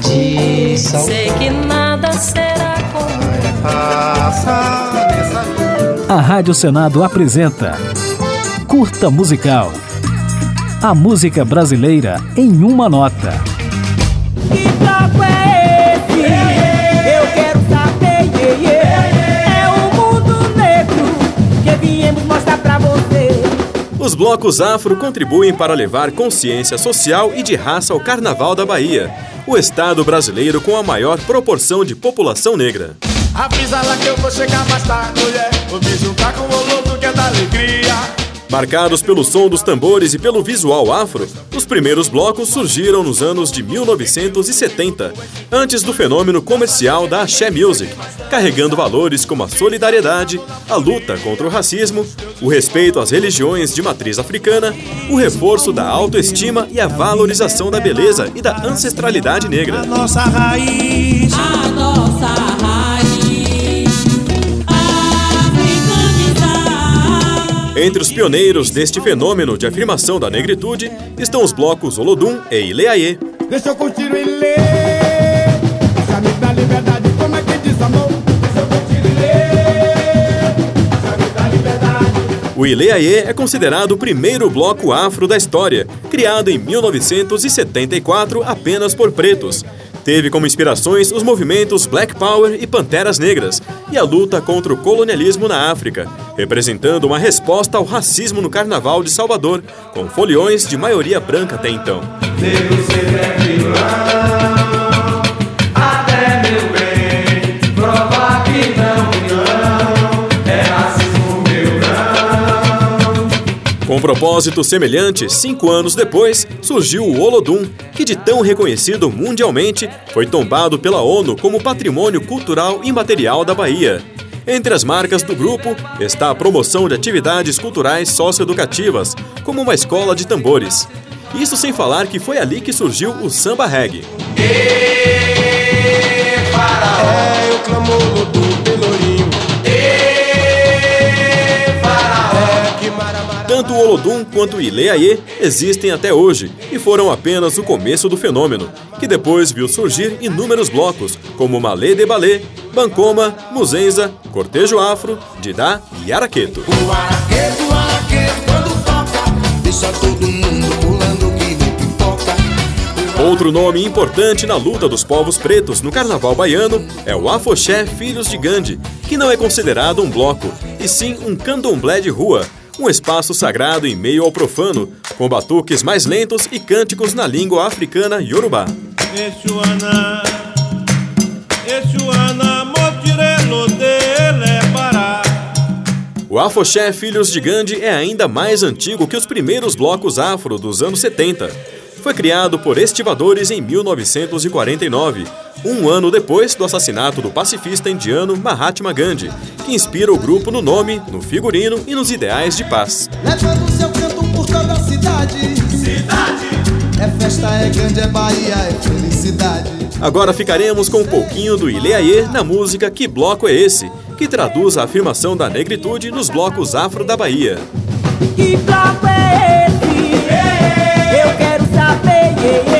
tradição. Sei que nada será como A Rádio Senado apresenta Curta Musical. A música brasileira em uma nota. Que toco é esse? Eu quero saber, yeah, yeah. É o mundo negro que viemos mostrar pra você. Os blocos afro contribuem para levar consciência social e de raça ao Carnaval da Bahia, o estado brasileiro com a maior proporção de população negra. Avisa lá que eu vou chegar mais tarde, mulher. Vou me juntar com o louco que é da alegria. Marcados pelo som dos tambores e pelo visual afro, os primeiros blocos surgiram nos anos de 1970, antes do fenômeno comercial da Axé Music, carregando valores como a solidariedade, a luta contra o racismo, o respeito às religiões de matriz africana, o reforço da autoestima e a valorização da beleza e da ancestralidade negra. A nossa raiz. a nossa Entre os pioneiros deste fenômeno de afirmação da negritude estão os blocos Olodum e Ileaê. Deixa eu curtir o ilê. Deixa me dar liberdade, como é que diz amor? Deixa eu curtir o ilê. Me liberdade. O Ileaê é considerado o primeiro bloco afro da história, criado em 1974 apenas por pretos. Teve como inspirações os movimentos Black Power e Panteras Negras e a luta contra o colonialismo na África, representando uma resposta ao racismo no Carnaval de Salvador, com foliões de maioria branca até então. Com propósito semelhante, cinco anos depois, surgiu o Olodum, que de tão reconhecido mundialmente, foi tombado pela ONU como Patrimônio Cultural Imaterial da Bahia. Entre as marcas do grupo está a promoção de atividades culturais socioeducativas, como uma escola de tambores. Isso sem falar que foi ali que surgiu o samba reggae. É o clamor do pelourinho. É. Tanto o Olodum quanto o Ileaê existem até hoje e foram apenas o começo do fenômeno, que depois viu surgir inúmeros blocos, como Malê de Balê, Bancoma, Muzenza, Cortejo Afro, Didá e Araqueto. O araqueto, o araqueto, quando toca, deixa todo mundo pulando que nem pipoca. Outro nome importante na luta dos povos pretos no carnaval baiano é o Afoxé Filhos de Gandhi, que não é considerado um bloco, e sim um candomblé de rua, um espaço sagrado em meio ao profano, com batuques mais lentos e cânticos na língua africana yorubá. Exuana, O Afoxé Filhos de Gandhi é ainda mais antigo que os primeiros blocos afro dos anos 70. Foi criado por estivadores em 1949, um ano depois do assassinato do pacifista indiano Mahatma Gandhi, que inspira o grupo no nome, no figurino e nos ideais de paz. Levando seu canto por toda a cidade. Cidade! É festa, é grande, é Bahia, é felicidade. Agora ficaremos com um pouquinho do Ileaê na música Que Bloco é Esse?, que traduz a afirmação da negritude nos blocos afro da Bahia. Que bloco é esse? Eu quero saber,